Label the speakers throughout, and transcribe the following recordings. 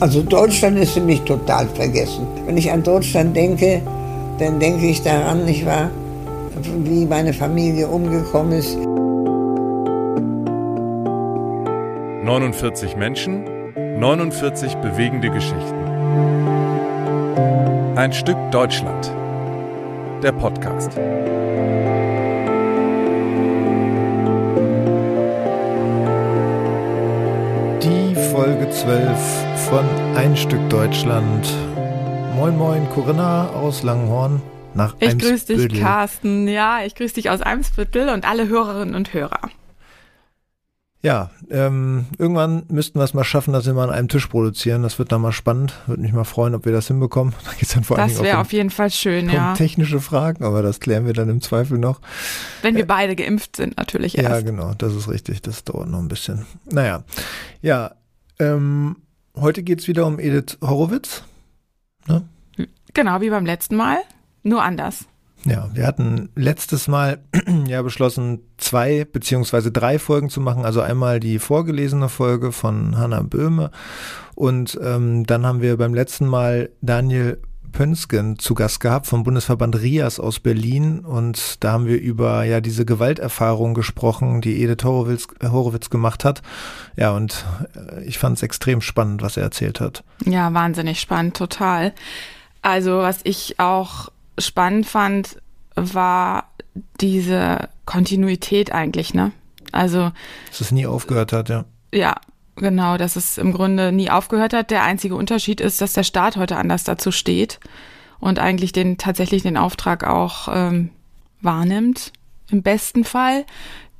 Speaker 1: Also Deutschland ist für mich total vergessen. Wenn ich an Deutschland denke, dann denke ich daran, nicht wahr, wie meine Familie umgekommen ist.
Speaker 2: 49 Menschen, 49 bewegende Geschichten. Ein Stück Deutschland. Der Podcast.
Speaker 3: Folge 12 von Ein Stück Deutschland. Moin Moin Corinna aus Langenhorn nach
Speaker 4: Ich grüße dich, Carsten. Ja, ich grüße dich aus Eimsbüttel und alle Hörerinnen und Hörer.
Speaker 3: Ja, ähm, irgendwann müssten wir es mal schaffen, dass wir mal an einem Tisch produzieren. Das wird dann mal spannend. Würde mich mal freuen, ob wir das hinbekommen. Da geht's dann vor
Speaker 4: das wäre auf jeden Fall schön, ja.
Speaker 3: technische Fragen, aber das klären wir dann im Zweifel noch.
Speaker 4: Wenn wir beide geimpft sind, natürlich erst.
Speaker 3: Ja, genau, das ist richtig. Das dauert noch ein bisschen. Naja, ja, ähm, heute geht's wieder um Edith Horowitz.
Speaker 4: Ne? Genau, wie beim letzten Mal, nur anders.
Speaker 3: Ja, wir hatten letztes Mal ja beschlossen, zwei beziehungsweise drei Folgen zu machen. Also einmal die vorgelesene Folge von Hanna Böhme und ähm, dann haben wir beim letzten Mal Daniel Pönsken zu Gast gehabt vom Bundesverband RIAS aus Berlin und da haben wir über ja diese Gewalterfahrung gesprochen, die Edith Horowitz, Horowitz gemacht hat. Ja, und äh, ich fand es extrem spannend, was er erzählt hat.
Speaker 4: Ja, wahnsinnig spannend, total. Also was ich auch spannend fand, war diese Kontinuität eigentlich, ne? Also.
Speaker 3: Dass es nie aufgehört hat, ja.
Speaker 4: Ja, genau, dass es im Grunde nie aufgehört hat. Der einzige Unterschied ist, dass der Staat heute anders dazu steht und eigentlich den tatsächlich den Auftrag auch ähm, wahrnimmt, im besten Fall.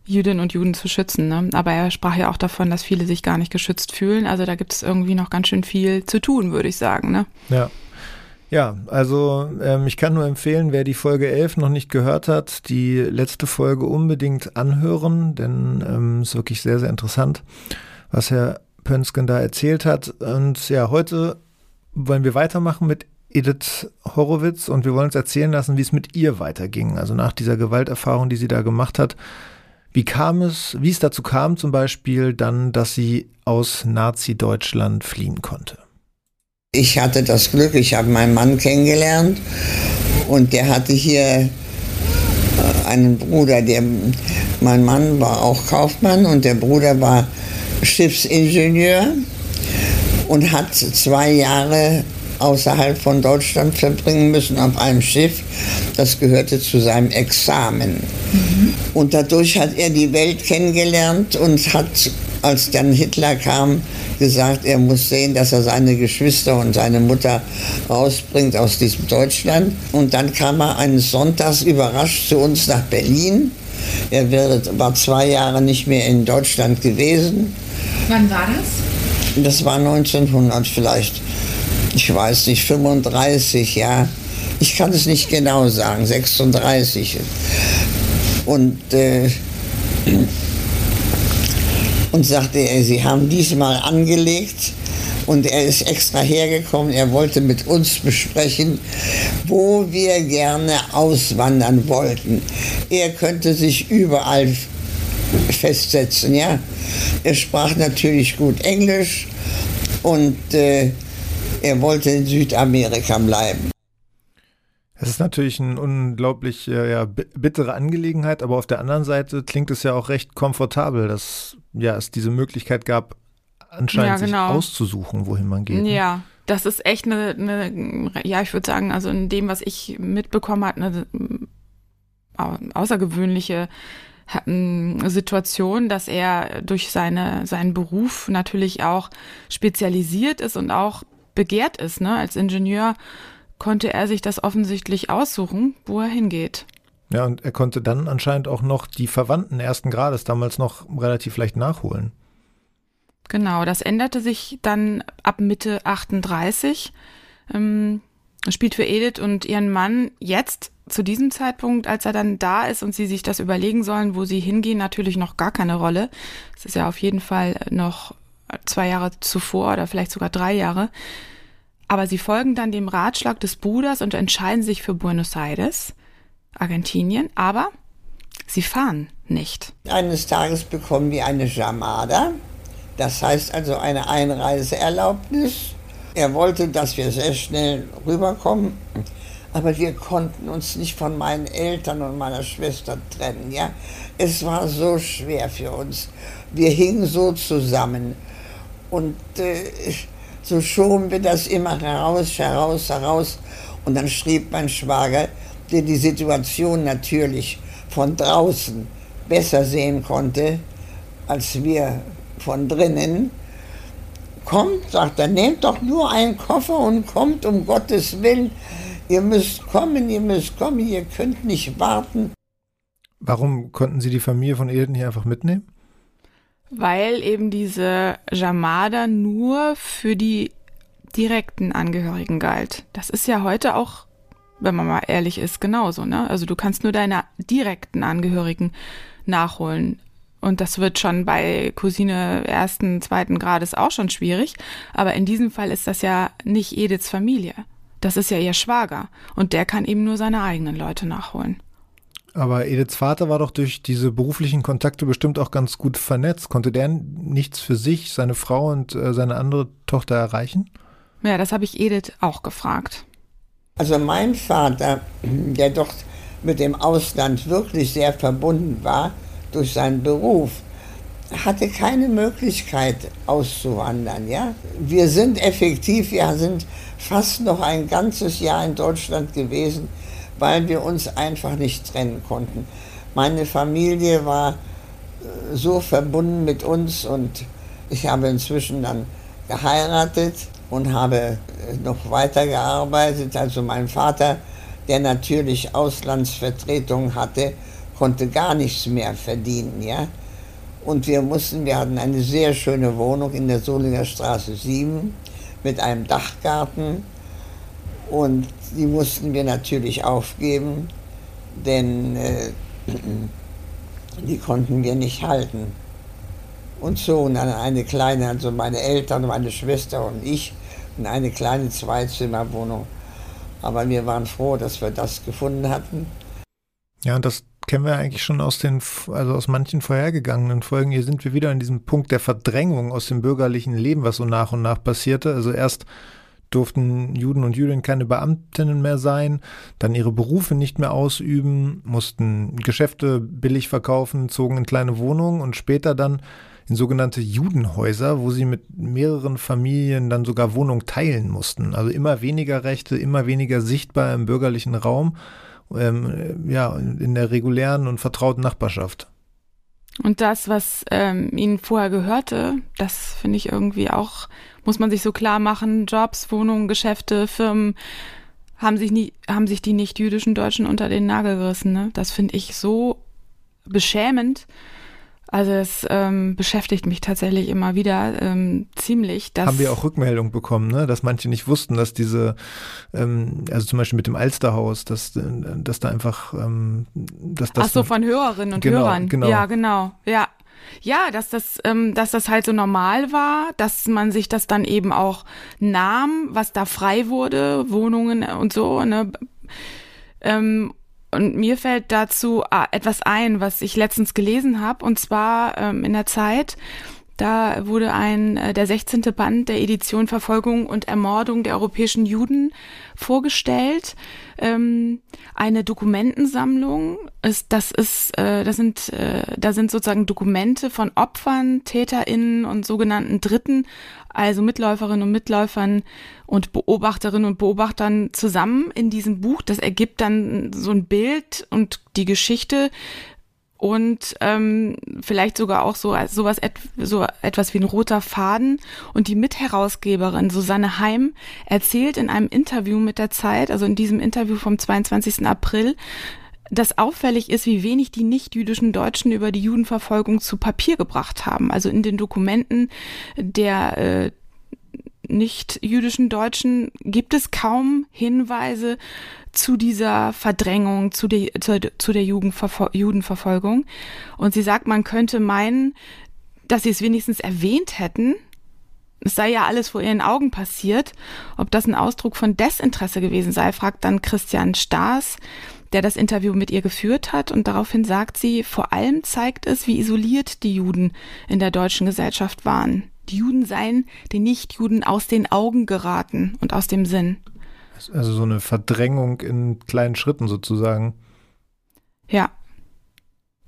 Speaker 4: Jüdinnen und Juden zu schützen. Ne? Aber er sprach ja auch davon, dass viele sich gar nicht geschützt fühlen. Also da gibt es irgendwie noch ganz schön viel zu tun, würde ich sagen. Ne?
Speaker 3: Ja, ja, also ähm, ich kann nur empfehlen, wer die Folge 11 noch nicht gehört hat, die letzte Folge unbedingt anhören, denn ähm, ist wirklich sehr, sehr interessant, was Herr Pönsken da erzählt hat. Und ja, heute wollen wir weitermachen mit Edith Horowitz und wir wollen uns erzählen lassen, wie es mit ihr weiterging. Also nach dieser Gewalterfahrung, die sie da gemacht hat. Wie kam es, wie es dazu kam zum Beispiel dann, dass sie aus Nazi-Deutschland fliehen konnte?
Speaker 1: Ich hatte das Glück, ich habe meinen Mann kennengelernt und der hatte hier äh, einen Bruder, der, mein Mann war auch Kaufmann und der Bruder war Schiffsingenieur und hat zwei Jahre außerhalb von Deutschland verbringen müssen auf einem Schiff. Das gehörte zu seinem Examen. Mhm. Und dadurch hat er die Welt kennengelernt und hat, als dann Hitler kam, gesagt, er muss sehen, dass er seine Geschwister und seine Mutter rausbringt aus diesem Deutschland. Und dann kam er eines Sonntags überrascht zu uns nach Berlin. Er war zwei Jahre nicht mehr in Deutschland gewesen.
Speaker 4: Wann war das?
Speaker 1: Das war 1900 vielleicht, ich weiß nicht, 35, ja. Ich kann es nicht genau sagen, 36. Und äh, und sagte er, Sie haben diesmal angelegt und er ist extra hergekommen, er wollte mit uns besprechen, wo wir gerne auswandern wollten. Er könnte sich überall festsetzen, ja. Er sprach natürlich gut Englisch und äh, er wollte in Südamerika bleiben.
Speaker 3: Es ist natürlich eine unglaublich äh, ja, bittere Angelegenheit, aber auf der anderen Seite klingt es ja auch recht komfortabel, dass ja, es diese Möglichkeit gab, anscheinend ja, genau. sich auszusuchen, wohin man geht.
Speaker 4: Ne? Ja, das ist echt eine, eine ja, ich würde sagen, also in dem, was ich mitbekommen habe, eine außergewöhnliche Situation, dass er durch seine, seinen Beruf natürlich auch spezialisiert ist und auch begehrt ist, ne, als Ingenieur konnte er sich das offensichtlich aussuchen, wo er hingeht.
Speaker 3: Ja, und er konnte dann anscheinend auch noch die Verwandten ersten Grades damals noch relativ leicht nachholen.
Speaker 4: Genau, das änderte sich dann ab Mitte 38. Ähm, spielt für Edith und ihren Mann jetzt zu diesem Zeitpunkt, als er dann da ist und sie sich das überlegen sollen, wo sie hingehen, natürlich noch gar keine Rolle. Es ist ja auf jeden Fall noch zwei Jahre zuvor oder vielleicht sogar drei Jahre. Aber sie folgen dann dem Ratschlag des Bruders und entscheiden sich für Buenos Aires, Argentinien. Aber Sie fahren nicht.
Speaker 1: Eines Tages bekommen wir eine Jamada, das heißt also eine Einreiseerlaubnis. Er wollte, dass wir sehr schnell rüberkommen, aber wir konnten uns nicht von meinen Eltern und meiner Schwester trennen. Ja? Es war so schwer für uns. Wir hingen so zusammen. Und äh, so schoben wir das immer heraus, heraus, heraus. Und dann schrieb mein Schwager, der die Situation natürlich von draußen besser sehen konnte als wir von drinnen, kommt, sagt er, nehmt doch nur einen Koffer und kommt um Gottes Willen. Ihr müsst kommen, ihr müsst kommen, ihr könnt nicht warten.
Speaker 3: Warum konnten Sie die Familie von Edith nicht einfach mitnehmen?
Speaker 4: Weil eben diese Jamada nur für die direkten Angehörigen galt. Das ist ja heute auch, wenn man mal ehrlich ist, genauso, ne? Also du kannst nur deine direkten Angehörigen nachholen. Und das wird schon bei Cousine ersten, zweiten Grades auch schon schwierig. Aber in diesem Fall ist das ja nicht Ediths Familie. Das ist ja ihr Schwager. Und der kann eben nur seine eigenen Leute nachholen.
Speaker 3: Aber Ediths Vater war doch durch diese beruflichen Kontakte bestimmt auch ganz gut vernetzt. Konnte der nichts für sich, seine Frau und äh, seine andere Tochter erreichen?
Speaker 4: Ja, das habe ich Edith auch gefragt.
Speaker 1: Also mein Vater, der doch mit dem Ausland wirklich sehr verbunden war durch seinen Beruf, hatte keine Möglichkeit auszuwandern. Ja? Wir sind effektiv, wir sind fast noch ein ganzes Jahr in Deutschland gewesen, weil wir uns einfach nicht trennen konnten. Meine Familie war äh, so verbunden mit uns und ich habe inzwischen dann geheiratet und habe äh, noch weitergearbeitet. Also mein Vater, der natürlich Auslandsvertretung hatte, konnte gar nichts mehr verdienen. Ja? Und wir mussten, wir hatten eine sehr schöne Wohnung in der Solinger Straße 7 mit einem Dachgarten und die mussten wir natürlich aufgeben, denn äh, die konnten wir nicht halten. Und so, und dann eine kleine, also meine Eltern, meine Schwester und ich, in eine kleine Zweizimmerwohnung. Aber wir waren froh, dass wir das gefunden hatten.
Speaker 3: Ja, und das kennen wir eigentlich schon aus den, also aus manchen vorhergegangenen Folgen. Hier sind wir wieder an diesem Punkt der Verdrängung aus dem bürgerlichen Leben, was so nach und nach passierte. Also erst durften Juden und Jüdinnen keine Beamtinnen mehr sein, dann ihre Berufe nicht mehr ausüben, mussten Geschäfte billig verkaufen, zogen in kleine Wohnungen und später dann in sogenannte Judenhäuser, wo sie mit mehreren Familien dann sogar Wohnungen teilen mussten. Also immer weniger Rechte, immer weniger sichtbar im bürgerlichen Raum, ähm, ja, in der regulären und vertrauten Nachbarschaft.
Speaker 4: Und das, was ähm, ihnen vorher gehörte, das finde ich irgendwie auch, muss man sich so klar machen, Jobs, Wohnungen, Geschäfte, Firmen, haben sich, nie, haben sich die nicht-jüdischen Deutschen unter den Nagel gerissen. Ne? Das finde ich so beschämend. Also es ähm, beschäftigt mich tatsächlich immer wieder ähm, ziemlich.
Speaker 3: Dass Haben wir auch Rückmeldung bekommen, ne? dass manche nicht wussten, dass diese, ähm, also zum Beispiel mit dem Alsterhaus, dass, dass da einfach, ähm, dass das.
Speaker 4: Ach so, von Hörerinnen und
Speaker 3: genau,
Speaker 4: Hörern.
Speaker 3: Genau.
Speaker 4: Ja, genau. Ja. Ja, dass das, ähm, dass das halt so normal war, dass man sich das dann eben auch nahm, was da frei wurde, Wohnungen und so, ne? Ähm, und mir fällt dazu ah, etwas ein, was ich letztens gelesen habe, und zwar ähm, in der Zeit. Da wurde ein äh, der 16. Band der Edition Verfolgung und Ermordung der europäischen Juden vorgestellt. Ähm, eine Dokumentensammlung. Ist, das ist, äh, das sind, äh, da sind sozusagen Dokumente von Opfern, TäterInnen und sogenannten Dritten also Mitläuferinnen und Mitläufern und Beobachterinnen und Beobachtern zusammen in diesem Buch. Das ergibt dann so ein Bild und die Geschichte und ähm, vielleicht sogar auch so sowas et, so etwas wie ein roter Faden und die Mitherausgeberin Susanne Heim erzählt in einem Interview mit der Zeit, also in diesem Interview vom 22. April, dass auffällig ist, wie wenig die nicht-jüdischen Deutschen über die Judenverfolgung zu Papier gebracht haben. Also in den Dokumenten der äh, nicht-jüdischen Deutschen gibt es kaum Hinweise zu dieser Verdrängung, zu der, zu, zu der Judenverfolgung. Und sie sagt, man könnte meinen, dass sie es wenigstens erwähnt hätten. Es sei ja alles vor ihren Augen passiert. Ob das ein Ausdruck von Desinteresse gewesen sei, fragt dann Christian Staas der das Interview mit ihr geführt hat. Und daraufhin sagt sie, vor allem zeigt es, wie isoliert die Juden in der deutschen Gesellschaft waren. Die Juden seien den Nichtjuden aus den Augen geraten und aus dem Sinn.
Speaker 3: Also so eine Verdrängung in kleinen Schritten sozusagen.
Speaker 4: Ja,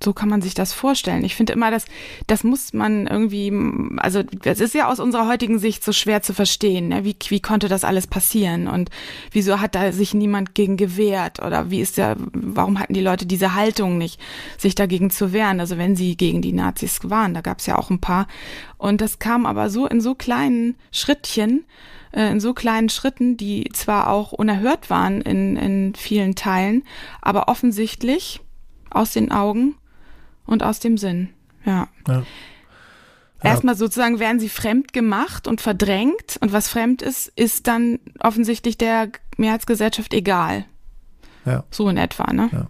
Speaker 4: so kann man sich das vorstellen. Ich finde immer, dass das muss man irgendwie, also es ist ja aus unserer heutigen Sicht so schwer zu verstehen. Ne? Wie, wie konnte das alles passieren und wieso hat da sich niemand gegen gewehrt oder wie ist der, warum hatten die Leute diese Haltung nicht, sich dagegen zu wehren? Also wenn sie gegen die Nazis waren, da gab es ja auch ein paar. Und das kam aber so in so kleinen Schrittchen, äh, in so kleinen Schritten, die zwar auch unerhört waren in, in vielen Teilen, aber offensichtlich aus den Augen und aus dem Sinn. Ja. ja. Erstmal sozusagen werden sie fremd gemacht und verdrängt und was fremd ist, ist dann offensichtlich der Mehrheitsgesellschaft egal. Ja. So in etwa, ne?
Speaker 3: Ja.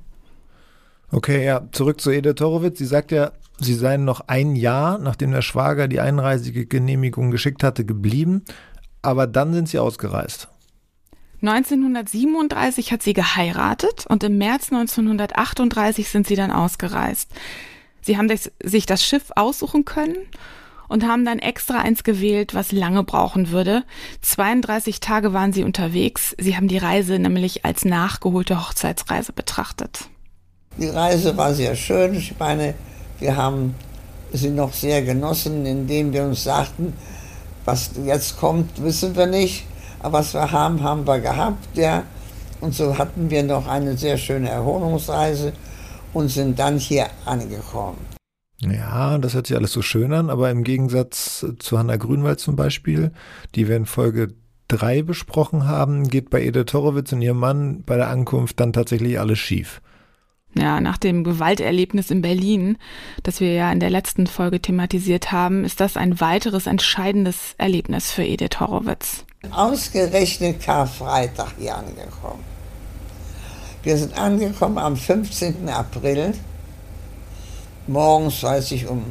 Speaker 3: Okay, ja, zurück zu Edith Horowitz. Sie sagt ja, sie seien noch ein Jahr, nachdem der Schwager die Einreisegenehmigung geschickt hatte, geblieben, aber dann sind sie ausgereist.
Speaker 4: 1937 hat sie geheiratet und im März 1938 sind sie dann ausgereist. Sie haben sich das Schiff aussuchen können und haben dann extra eins gewählt, was lange brauchen würde. 32 Tage waren sie unterwegs. Sie haben die Reise nämlich als nachgeholte Hochzeitsreise betrachtet.
Speaker 1: Die Reise war sehr schön. Ich meine, wir haben sie noch sehr genossen, indem wir uns sagten, was jetzt kommt, wissen wir nicht aber was wir haben, haben wir gehabt, ja. Und so hatten wir noch eine sehr schöne Erholungsreise und sind dann hier angekommen.
Speaker 3: Ja, das hört sich alles so schön an, aber im Gegensatz zu Hanna Grünwald zum Beispiel, die wir in Folge 3 besprochen haben, geht bei Edith Horowitz und ihrem Mann bei der Ankunft dann tatsächlich alles schief.
Speaker 4: Ja, nach dem Gewalterlebnis in Berlin, das wir ja in der letzten Folge thematisiert haben, ist das ein weiteres entscheidendes Erlebnis für Edith Horowitz.
Speaker 1: Ausgerechnet Karfreitag hier angekommen. Wir sind angekommen am 15. April. Morgens, weiß ich, um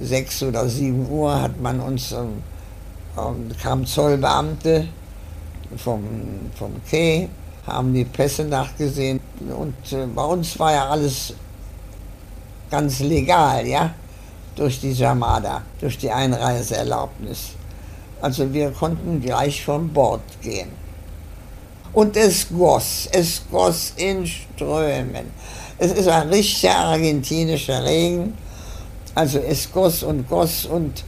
Speaker 1: 6 oder 7 Uhr hat man uns, ähm, ähm, kamen Zollbeamte vom, vom Quai, haben die Pässe nachgesehen und äh, bei uns war ja alles ganz legal, ja, durch die Jamada, durch die Einreiseerlaubnis. Also wir konnten gleich von Bord gehen. Und es goss, es goss in Strömen. Es ist ein richtiger argentinischer Regen. Also es goss und goss und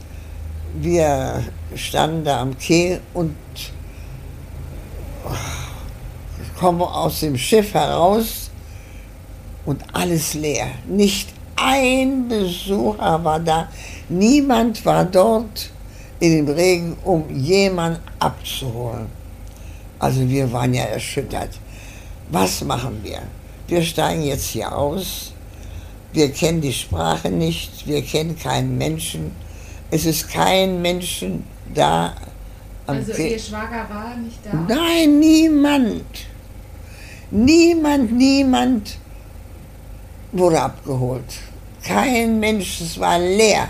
Speaker 1: wir standen da am Quai und kommen aus dem Schiff heraus und alles leer. Nicht ein Besucher war da, niemand war dort in dem Regen, um jemanden abzuholen. Also wir waren ja erschüttert. Was machen wir? Wir steigen jetzt hier aus. Wir kennen die Sprache nicht. Wir kennen keinen Menschen. Es ist kein Menschen da.
Speaker 4: Also Ihr Schwager war nicht da?
Speaker 1: Nein, niemand. Niemand, niemand wurde abgeholt. Kein Mensch, es war leer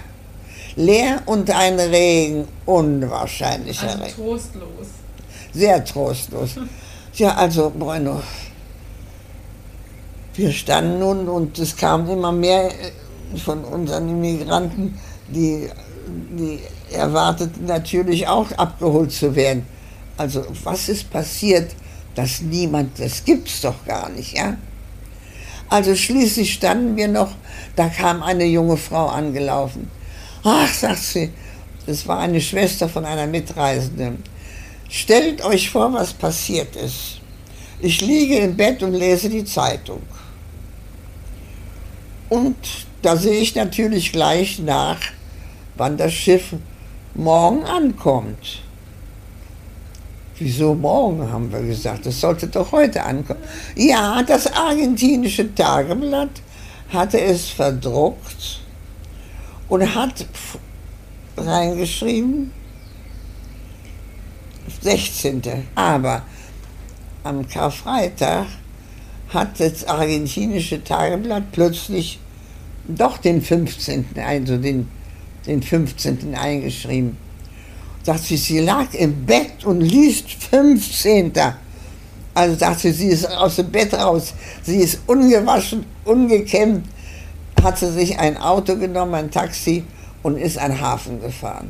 Speaker 1: leer und ein Regen, unwahrscheinlicher
Speaker 4: also Regen. trostlos.
Speaker 1: Sehr trostlos. Ja, also Bruno, wir standen nun und es kamen immer mehr äh, von unseren Immigranten, die, die erwarteten natürlich auch abgeholt zu werden. Also was ist passiert, dass niemand, das gibt's doch gar nicht, ja? Also schließlich standen wir noch, da kam eine junge Frau angelaufen. Ach, sagt sie, das war eine Schwester von einer Mitreisenden. Stellt euch vor, was passiert ist. Ich liege im Bett und lese die Zeitung. Und da sehe ich natürlich gleich nach, wann das Schiff morgen ankommt. Wieso morgen, haben wir gesagt. Das sollte doch heute ankommen. Ja, das argentinische Tageblatt hatte es verdruckt und hat reingeschrieben, 16. Aber am Karfreitag hat das argentinische Tageblatt plötzlich doch den 15., also den, den 15. eingeschrieben. Sagt sie, sie lag im Bett und liest 15. Also sagte sie, sie ist aus dem Bett raus. Sie ist ungewaschen, ungekämmt, hat sie sich ein Auto genommen, ein Taxi und ist an den Hafen gefahren.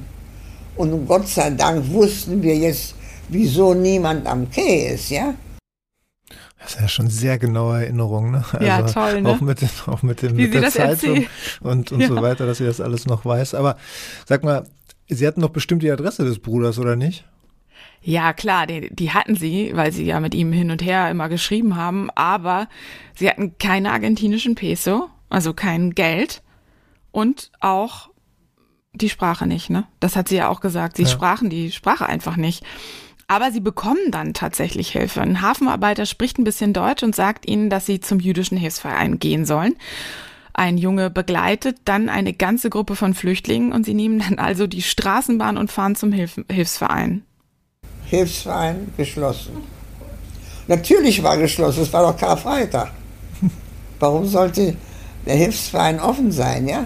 Speaker 1: Und Gott sei Dank wussten wir jetzt, wieso niemand am Quai ist, ja?
Speaker 3: Das ist ja schon sehr genaue Erinnerung, ne?
Speaker 4: Also ja, toll, ne?
Speaker 3: Auch mit, auch mit, den, mit der Zeitung und, und ja. so weiter, dass sie das alles noch weiß. Aber sag mal, Sie hatten doch bestimmt die Adresse des Bruders, oder nicht?
Speaker 4: Ja, klar, die, die hatten sie, weil sie ja mit ihm hin und her immer geschrieben haben, aber sie hatten keine argentinischen Peso, also kein Geld und auch die Sprache nicht, ne? Das hat sie ja auch gesagt. Sie ja. sprachen die Sprache einfach nicht. Aber sie bekommen dann tatsächlich Hilfe. Ein Hafenarbeiter spricht ein bisschen Deutsch und sagt ihnen, dass sie zum jüdischen Hilfsverein gehen sollen. Ein Junge begleitet dann eine ganze Gruppe von Flüchtlingen und sie nehmen dann also die Straßenbahn und fahren zum Hilf Hilfsverein.
Speaker 1: Hilfsverein geschlossen. Natürlich war geschlossen, es war doch Karfreitag. Warum sollte der Hilfsverein offen sein, ja?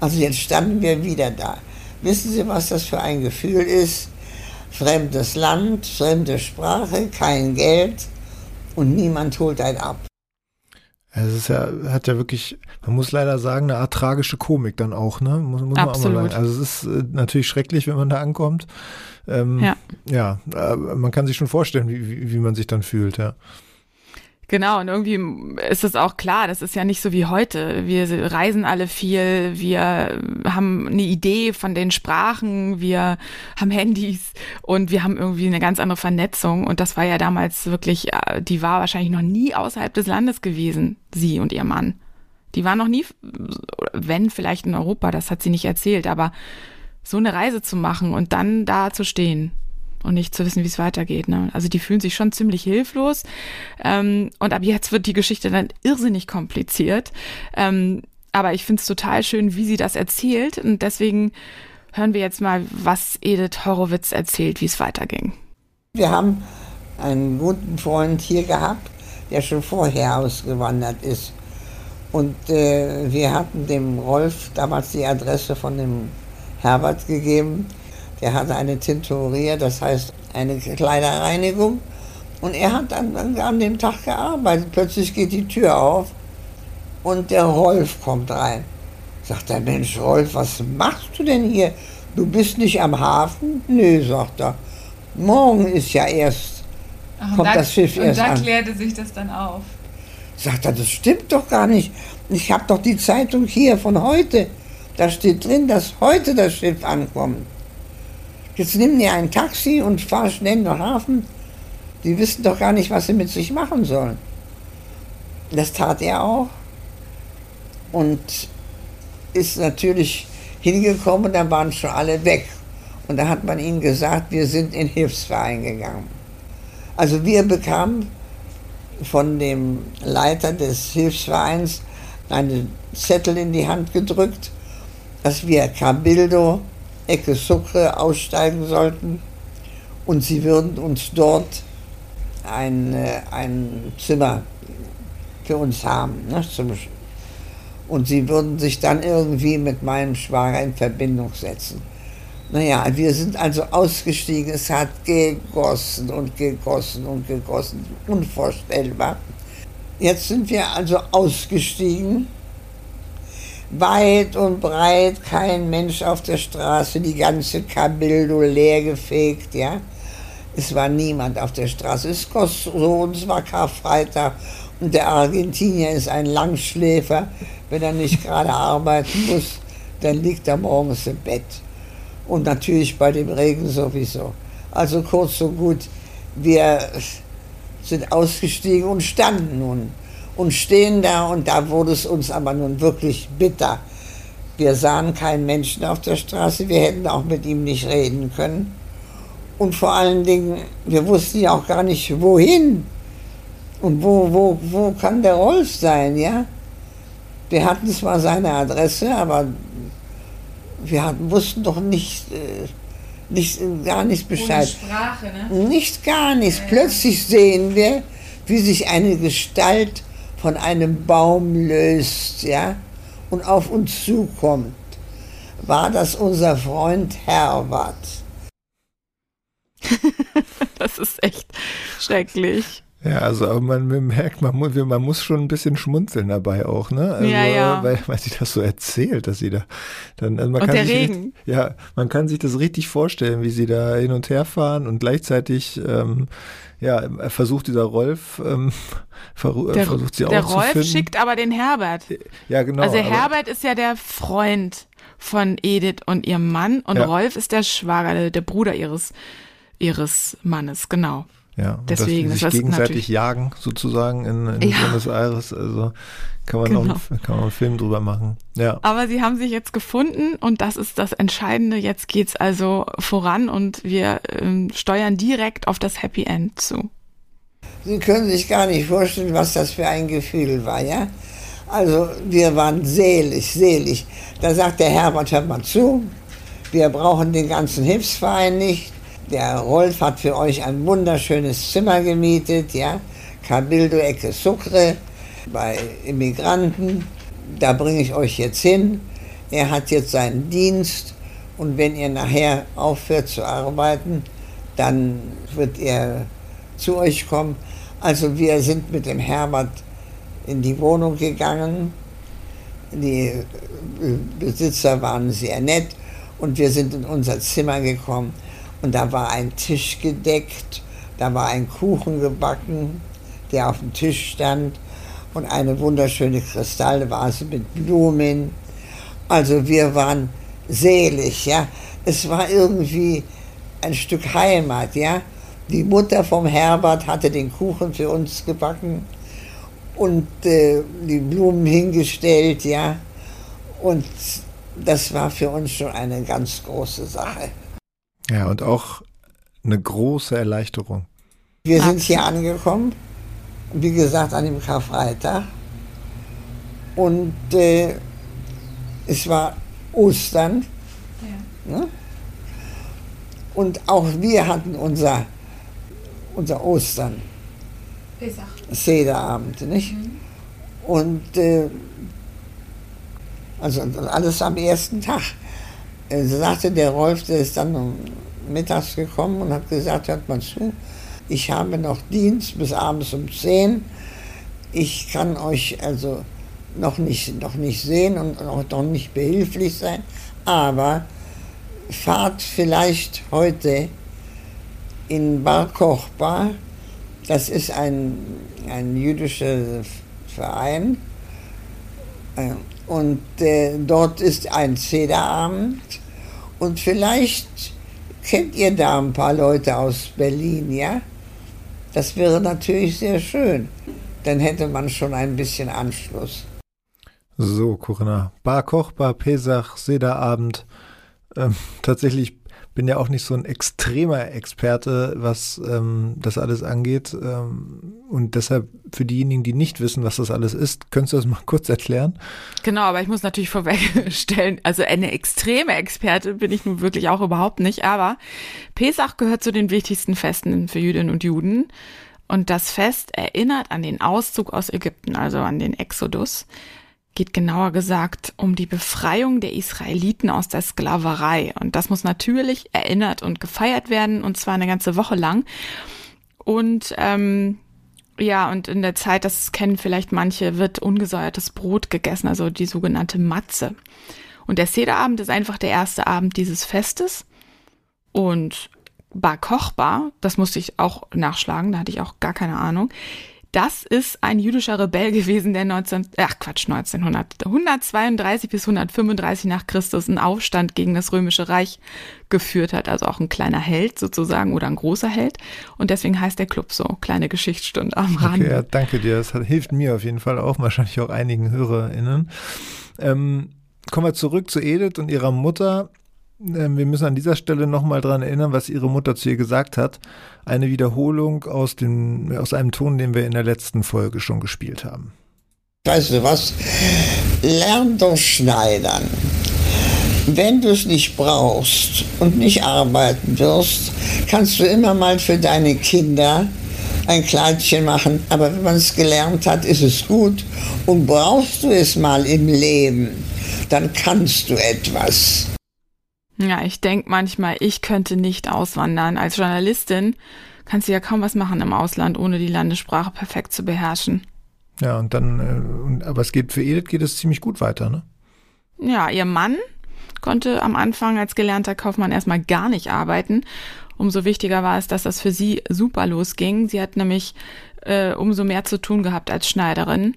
Speaker 1: Also jetzt standen wir wieder da. Wissen Sie, was das für ein Gefühl ist? Fremdes Land, fremde Sprache, kein Geld und niemand holt einen ab.
Speaker 3: Es ist ja, hat ja wirklich, man muss leider sagen, eine Art tragische Komik dann auch, ne? Muss, muss man
Speaker 4: Absolut.
Speaker 3: auch mal sagen. Also es ist äh, natürlich schrecklich, wenn man da ankommt. Ähm, ja. Ja, man kann sich schon vorstellen, wie, wie, wie man sich dann fühlt, ja.
Speaker 4: Genau, und irgendwie ist es auch klar, das ist ja nicht so wie heute. Wir reisen alle viel, wir haben eine Idee von den Sprachen, wir haben Handys und wir haben irgendwie eine ganz andere Vernetzung. Und das war ja damals wirklich, äh, die war wahrscheinlich noch nie außerhalb des Landes gewesen, sie und ihr Mann. Die war noch nie, wenn vielleicht in Europa, das hat sie nicht erzählt, aber so eine Reise zu machen und dann da zu stehen und nicht zu wissen, wie es weitergeht. Ne? Also die fühlen sich schon ziemlich hilflos. Ähm, und ab jetzt wird die Geschichte dann irrsinnig kompliziert. Ähm, aber ich finde es total schön, wie sie das erzählt. Und deswegen hören wir jetzt mal, was Edith Horowitz erzählt, wie es weiterging.
Speaker 1: Wir haben einen guten Freund hier gehabt, der schon vorher ausgewandert ist. Und äh, wir hatten dem Rolf damals die Adresse von dem Herbert gegeben der hatte eine Tintoria, das heißt eine Kleiderreinigung. Und er hat dann, dann an dem Tag gearbeitet. Plötzlich geht die Tür auf und der Rolf kommt rein. Sagt der Mensch, Rolf, was machst du denn hier? Du bist nicht am Hafen? Nö, sagt er. Morgen ist ja erst, Ach, kommt da, das Schiff erst an.
Speaker 4: Und da klärte sich das dann auf.
Speaker 1: Sagt er, das stimmt doch gar nicht. Ich habe doch die Zeitung hier von heute. Da steht drin, dass heute das Schiff ankommt. Jetzt nimm dir ein Taxi und fahr schnell nach Hafen. Die wissen doch gar nicht, was sie mit sich machen sollen. Das tat er auch. Und ist natürlich hingekommen, da waren schon alle weg. Und da hat man ihnen gesagt, wir sind in Hilfsverein gegangen. Also wir bekamen von dem Leiter des Hilfsvereins einen Zettel in die Hand gedrückt, dass wir Cabildo Ecke Sucre aussteigen sollten und sie würden uns dort ein, äh, ein Zimmer für uns haben. Ne, zum, und sie würden sich dann irgendwie mit meinem Schwager in Verbindung setzen. Naja, wir sind also ausgestiegen, es hat gegossen und gegossen und gegossen, unvorstellbar. Jetzt sind wir also ausgestiegen weit und breit kein Mensch auf der Straße, die ganze Cabildo leergefegt, ja. Es war niemand auf der Straße. Es kostet so, und es war Karfreitag und der Argentinier ist ein Langschläfer. Wenn er nicht gerade arbeiten muss, dann liegt er morgens im Bett. Und natürlich bei dem Regen sowieso. Also kurz und gut, wir sind ausgestiegen und standen nun und stehen da und da wurde es uns aber nun wirklich bitter. Wir sahen keinen Menschen auf der Straße, wir hätten auch mit ihm nicht reden können. Und vor allen Dingen, wir wussten ja auch gar nicht, wohin. Und wo, wo, wo kann der Rolf sein, ja? Wir hatten zwar seine Adresse, aber wir hatten, wussten doch nicht, äh, nicht, gar nicht Bescheid.
Speaker 4: Ohne Sprache, ne?
Speaker 1: Nicht gar nichts. Plötzlich sehen wir, wie sich eine Gestalt von einem Baum löst, ja, und auf uns zukommt, war das unser Freund Herbert.
Speaker 4: das ist echt schrecklich.
Speaker 3: Ja, also man merkt, man, man muss schon ein bisschen schmunzeln dabei auch, ne? Also,
Speaker 4: ja, ja.
Speaker 3: Weil, weil sie das so erzählt, dass sie da dann, also man
Speaker 4: und
Speaker 3: kann
Speaker 4: der
Speaker 3: sich
Speaker 4: Regen.
Speaker 3: Richtig, ja, man kann sich das richtig vorstellen, wie sie da hin und her fahren und gleichzeitig, ähm, ja, versucht dieser Rolf, ähm, ver
Speaker 4: der,
Speaker 3: versucht sie
Speaker 4: der
Speaker 3: auch
Speaker 4: Rolf
Speaker 3: zu finden.
Speaker 4: schickt aber den Herbert.
Speaker 3: Ja, genau.
Speaker 4: Also Herbert ist ja der Freund von Edith und ihrem Mann und
Speaker 3: Ja.
Speaker 4: Rolf ist der Schwager, der, der Bruder ihres ihres Mannes, genau.
Speaker 3: Ja, und
Speaker 4: Deswegen,
Speaker 3: dass
Speaker 4: das
Speaker 3: sie sich
Speaker 4: ist
Speaker 3: gegenseitig jagen, sozusagen in, in
Speaker 4: Ja.
Speaker 3: Buenos Aires. Also kann man,
Speaker 4: Genau.
Speaker 3: auch, kann man einen Film drüber machen. Ja.
Speaker 4: Aber sie haben sich jetzt gefunden und das ist das Entscheidende. Jetzt geht's also voran und wir ähm, steuern direkt auf das Happy End zu.
Speaker 1: Sie können sich gar nicht vorstellen, was das für ein Gefühl war, ja? Also wir waren selig, selig. Da sagt der Herbert, hört mal zu, wir brauchen den ganzen Hilfsverein nicht. Der Rolf hat für euch ein wunderschönes Zimmer gemietet, ja? Cabildo Ecke Sucre bei Immigranten. Da bringe ich euch jetzt hin. Er hat jetzt seinen Dienst und wenn ihr nachher aufhört zu arbeiten, dann wird er zu euch kommen. Also wir sind mit dem Herbert in die Wohnung gegangen. Die Besitzer waren sehr nett und wir sind in unser Zimmer gekommen und da war ein Tisch gedeckt, da war ein Kuchen gebacken, der auf dem Tisch stand und eine wunderschöne Kristallvase mit Blumen. Also wir waren selig, ja. Es war irgendwie ein Stück Heimat, ja. Die Mutter vom Herbert hatte den Kuchen für uns gebacken und äh, die Blumen hingestellt, ja. Und das war für uns schon eine ganz große Sache.
Speaker 3: Ja, und auch eine große Erleichterung.
Speaker 1: Wir sind hier angekommen, wie gesagt, an dem Karfreitag. Und äh, es war Ostern. Ne? Und auch wir hatten unser, unser Ostern, Sederabend, nicht? Und äh, also alles am ersten Tag. Äh, sagte der Rolf, der ist dann mittags gekommen und hat gesagt, hört mal zu, ich habe noch Dienst bis abends um 10. Ich kann euch also noch nicht, noch nicht sehen und auch noch nicht behilflich sein, aber fahrt vielleicht heute in Bar Kochba. Das ist ein, ein jüdischer Verein. Und äh, dort ist ein Zederabend. Und vielleicht kennt ihr da ein paar Leute aus Berlin, ja? Das wäre natürlich sehr schön. Dann hätte man schon ein bisschen Anschluss.
Speaker 3: So, Corinna. Bar Koch, Bar Pesach, Sederabend. Ähm, tatsächlich bin ja auch nicht so ein extremer Experte, was ähm, das alles angeht. Ähm, und deshalb für diejenigen, die nicht wissen, was das alles ist, könntest du das mal kurz erklären?
Speaker 4: Genau, aber ich muss natürlich vorwegstellen, also eine extreme Experte bin ich nun wirklich auch überhaupt nicht, aber Pesach gehört zu den wichtigsten Festen für Jüdinnen und Juden. Und das Fest erinnert an den Auszug aus Ägypten, also an den Exodus. Geht genauer gesagt um die Befreiung der Israeliten aus der Sklaverei. Und das muss natürlich erinnert und gefeiert werden, und zwar eine ganze Woche lang. Und ähm, ja, und in der Zeit, das kennen vielleicht manche, wird ungesäuertes Brot gegessen, also die sogenannte Matze. Und der Sederabend ist einfach der erste Abend dieses Festes. Und Bar Kochbar, das musste ich auch nachschlagen, da hatte ich auch gar keine Ahnung. Das ist ein jüdischer Rebell gewesen, der 19, ach Quatsch, 1900, 132 bis 135 nach Christus einen Aufstand gegen das Römische Reich geführt hat. Also auch ein kleiner Held sozusagen oder ein großer Held. Und deswegen heißt der Club so. Kleine Geschichtsstunde am Rande.
Speaker 3: Okay, ja, danke dir. Das hat, hilft mir auf jeden Fall auch, wahrscheinlich auch einigen HörerInnen. Ähm, kommen wir zurück zu Edith und ihrer Mutter. Ähm, wir müssen an dieser Stelle nochmal dran erinnern, was ihre Mutter zu ihr gesagt hat. Eine Wiederholung aus, dem, aus einem Ton, den wir in der letzten Folge schon gespielt haben.
Speaker 1: Weißt du was? Lern doch schneidern. Wenn du es nicht brauchst und nicht arbeiten wirst, kannst du immer mal für deine Kinder ein Kleidchen machen. Aber wenn man es gelernt hat, ist es gut. Und brauchst du es mal im Leben, dann kannst du etwas.
Speaker 4: Ja, ich denke manchmal, ich könnte nicht auswandern. Als Journalistin kannst du ja kaum was machen im Ausland, ohne die Landessprache perfekt zu beherrschen.
Speaker 3: Ja, und dann, äh, aber es geht für Edith geht es ziemlich gut weiter, ne?
Speaker 4: Ja, ihr Mann konnte am Anfang als gelernter Kaufmann erstmal gar nicht arbeiten. Umso wichtiger war es, dass das für sie super losging. Sie hat nämlich äh, umso mehr zu tun gehabt als Schneiderin.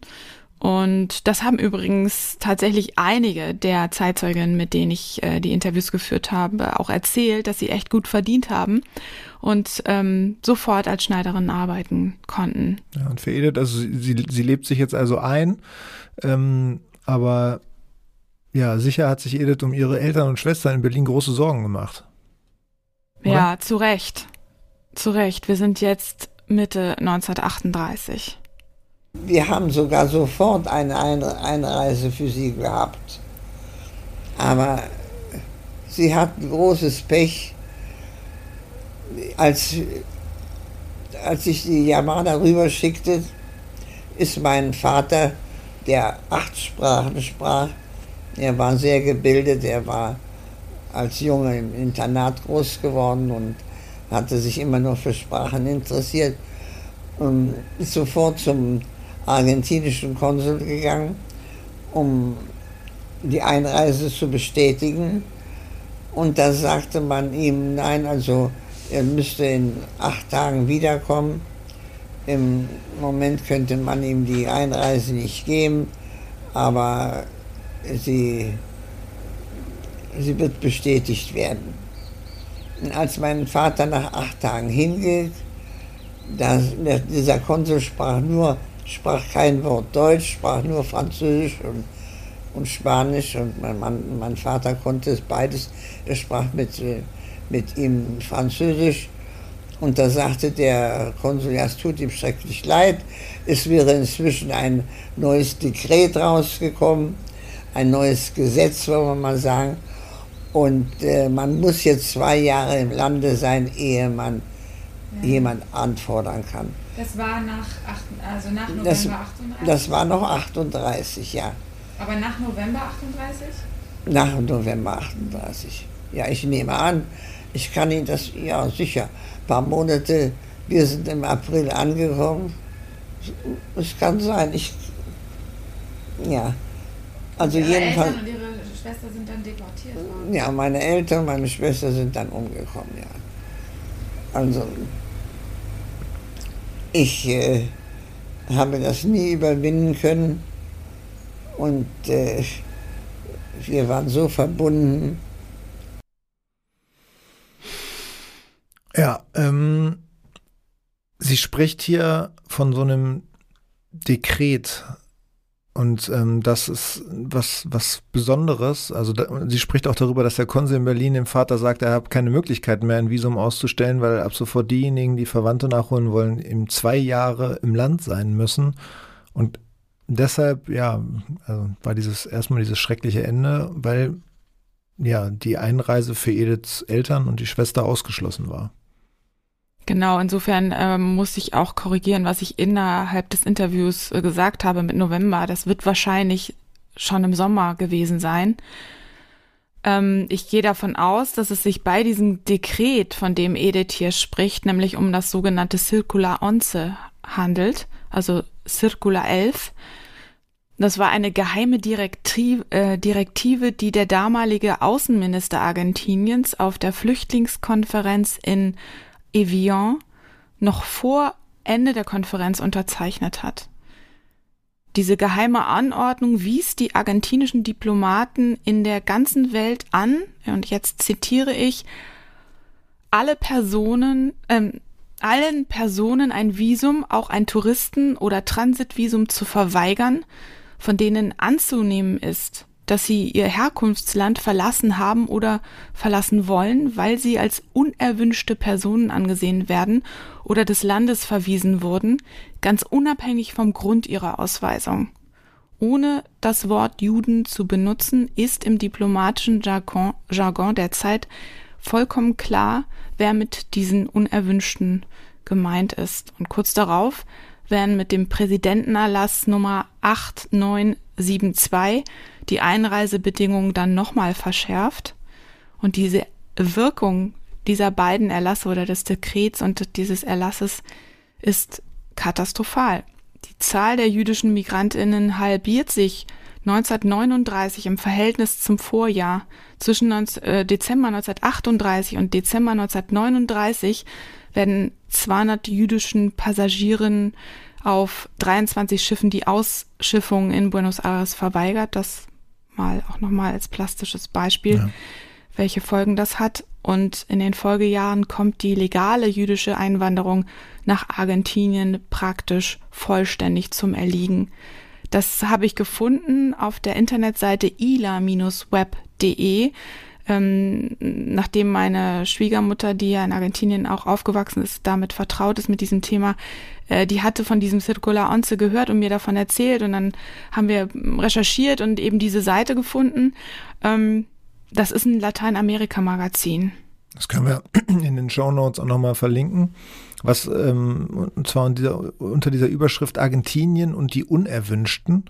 Speaker 4: Und das haben übrigens tatsächlich einige der Zeitzeuginnen, mit denen ich äh, die Interviews geführt habe, auch erzählt, dass sie echt gut verdient haben und ähm, sofort als Schneiderin arbeiten konnten.
Speaker 3: Ja, und für Edith, also sie, sie lebt sich jetzt also ein, ähm, aber ja, sicher hat sich Edith um ihre Eltern und Schwestern in Berlin große Sorgen gemacht.
Speaker 4: Oder? Ja, zu Recht. Zu Recht. Wir sind jetzt Mitte 1938.
Speaker 1: Wir haben sogar sofort eine Einreise für sie gehabt. Aber sie hat großes Pech. Als, als ich die Yamada rüber schickte, ist mein Vater, der acht Sprachen sprach, er war sehr gebildet, er war als Junge im Internat groß geworden und hatte sich immer nur für Sprachen interessiert und sofort zum argentinischen Konsul gegangen, um die Einreise zu bestätigen. Und da sagte man ihm, nein, also er müsste in acht Tagen wiederkommen. Im Moment könnte man ihm die Einreise nicht geben, aber sie, sie wird bestätigt werden. Und als mein Vater nach acht Tagen hingeht, das, dieser Konsul sprach nur sprach kein Wort Deutsch, sprach nur Französisch und, und Spanisch und mein, Mann, mein Vater konnte es beides. Er sprach mit, mit ihm Französisch und da sagte der Konsul, ja, es tut ihm schrecklich leid. Es wäre inzwischen ein neues Dekret rausgekommen, ein neues Gesetz, wollen wir mal sagen. Und äh, man muss jetzt zwei Jahre im Lande sein, ehe man ja. jemand anfordern kann.
Speaker 4: Das war nach, acht, also nach November
Speaker 1: das,
Speaker 4: 38?
Speaker 1: Das war noch 38, ja.
Speaker 4: Aber nach November 38?
Speaker 1: Nach November 38. Ja, ich nehme an, ich kann Ihnen das, ja sicher, ein paar Monate, wir sind im April angekommen. Es kann sein, ich, ja. Also
Speaker 4: Ihre
Speaker 1: jedenfalls.
Speaker 4: Eltern und Ihre Schwester sind dann deportiert worden?
Speaker 1: Ja, meine Eltern und meine Schwester sind dann umgekommen, ja. Also, ich äh, habe das nie überwinden können und äh, wir waren so verbunden.
Speaker 3: Ja, ähm, sie spricht hier von so einem Dekret, und ähm, das ist was, was Besonderes. Also da, sie spricht auch darüber, dass der Konsul in Berlin dem Vater sagt, er hat keine Möglichkeit mehr, ein Visum auszustellen, weil ab sofort diejenigen, die Verwandte nachholen wollen, eben zwei Jahre im Land sein müssen. Und deshalb, ja, also war dieses erstmal dieses schreckliche Ende, weil ja die Einreise für Ediths Eltern und die Schwester ausgeschlossen war.
Speaker 4: Genau, insofern ähm, muss ich auch korrigieren, was ich innerhalb des Interviews äh, gesagt habe mit November. Das wird wahrscheinlich schon im Sommer gewesen sein. Ähm, ich gehe davon aus, dass es sich bei diesem Dekret, von dem Edith hier spricht, nämlich um das sogenannte Circular Onze handelt, also Circular 11. Das war eine geheime Direktive, äh, Direktive, die der damalige Außenminister Argentiniens auf der Flüchtlingskonferenz in Evian noch vor Ende der Konferenz unterzeichnet hat. Diese geheime Anordnung wies die argentinischen Diplomaten in der ganzen Welt an, und jetzt zitiere ich, alle Personen, ähm, allen Personen ein Visum, auch ein Touristen- oder Transitvisum zu verweigern, von denen anzunehmen ist, dass sie ihr Herkunftsland verlassen haben oder verlassen wollen, weil sie als unerwünschte Personen angesehen werden oder des Landes verwiesen wurden, ganz unabhängig vom Grund ihrer Ausweisung. Ohne das Wort Juden zu benutzen, ist im diplomatischen Jargon, Jargon der Zeit vollkommen klar, wer mit diesen Unerwünschten gemeint ist. Und kurz darauf werden mit dem Präsidentenerlass Nummer 8972 die Einreisebedingungen dann nochmal verschärft. Und diese Wirkung dieser beiden Erlasse oder des Dekrets und dieses Erlasses ist katastrophal. Die Zahl der jüdischen Migrantinnen halbiert sich 1939 im Verhältnis zum Vorjahr. Zwischen 19, äh, Dezember 1938 und Dezember 1939 werden 200 jüdischen Passagieren auf 23 Schiffen die Ausschiffung in Buenos Aires verweigert. Das mal auch nochmal als plastisches Beispiel, ja. welche Folgen das hat. Und in den Folgejahren kommt die legale jüdische Einwanderung nach Argentinien praktisch vollständig zum Erliegen. Das habe ich gefunden auf der Internetseite ila-web.de. Ähm, nachdem meine Schwiegermutter, die ja in Argentinien auch aufgewachsen ist, damit vertraut ist mit diesem Thema, äh, die hatte von diesem Circular Onze gehört und mir davon erzählt und dann haben wir recherchiert und eben diese Seite gefunden. Ähm, das ist ein Lateinamerika-Magazin.
Speaker 3: Das können wir in den Show Notes auch nochmal verlinken. Was, ähm, und zwar unter dieser, unter dieser Überschrift Argentinien und die Unerwünschten.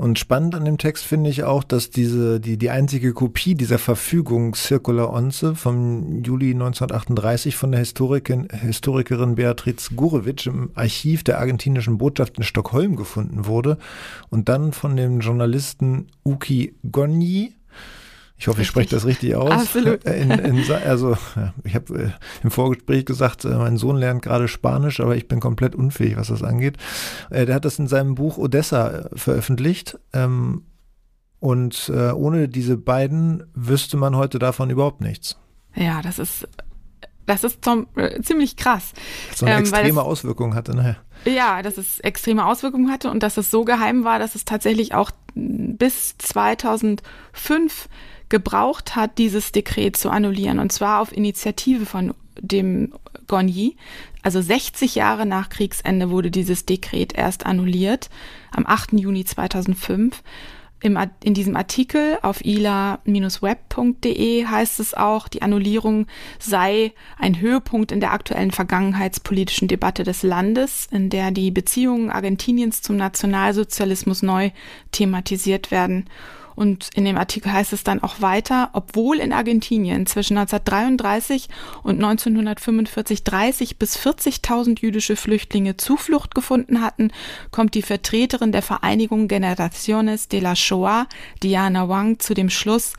Speaker 3: Und spannend an dem Text finde ich auch, dass diese, die, die einzige Kopie dieser Verfügung Circular Onze vom Juli 1938 von der Historikerin, Historikerin Beatriz Gurewitsch im Archiv der argentinischen Botschaft in Stockholm gefunden wurde und dann von dem Journalisten Uki Gonyi ich hoffe, ich spreche das richtig aus.
Speaker 4: Absolut.
Speaker 3: In, in, also ich habe äh, im Vorgespräch gesagt, äh, mein Sohn lernt gerade Spanisch, aber ich bin komplett unfähig, was das angeht. Äh, der hat das in seinem Buch Odessa äh, veröffentlicht. Ähm, und äh, ohne diese beiden wüsste man heute davon überhaupt nichts.
Speaker 4: Ja, das ist das ist zum, äh, ziemlich krass.
Speaker 3: So eine ähm, extreme Auswirkung hatte, ne?
Speaker 4: Ja, dass es extreme Auswirkungen hatte und dass es so geheim war, dass es tatsächlich auch bis 2005 gebraucht hat, dieses Dekret zu annullieren, und zwar auf Initiative von dem Gonyi. Also 60 Jahre nach Kriegsende wurde dieses Dekret erst annulliert, am 8. Juni 2005. Im, in diesem Artikel auf ila-web.de heißt es auch, die Annullierung sei ein Höhepunkt in der aktuellen vergangenheitspolitischen Debatte des Landes, in der die Beziehungen Argentiniens zum Nationalsozialismus neu thematisiert werden. Und in dem Artikel heißt es dann auch weiter, obwohl in Argentinien zwischen 1933 und 1945 30 bis 40.000 jüdische Flüchtlinge Zuflucht gefunden hatten, kommt die Vertreterin der Vereinigung Generaciones de la Shoah, Diana Wang, zu dem Schluss,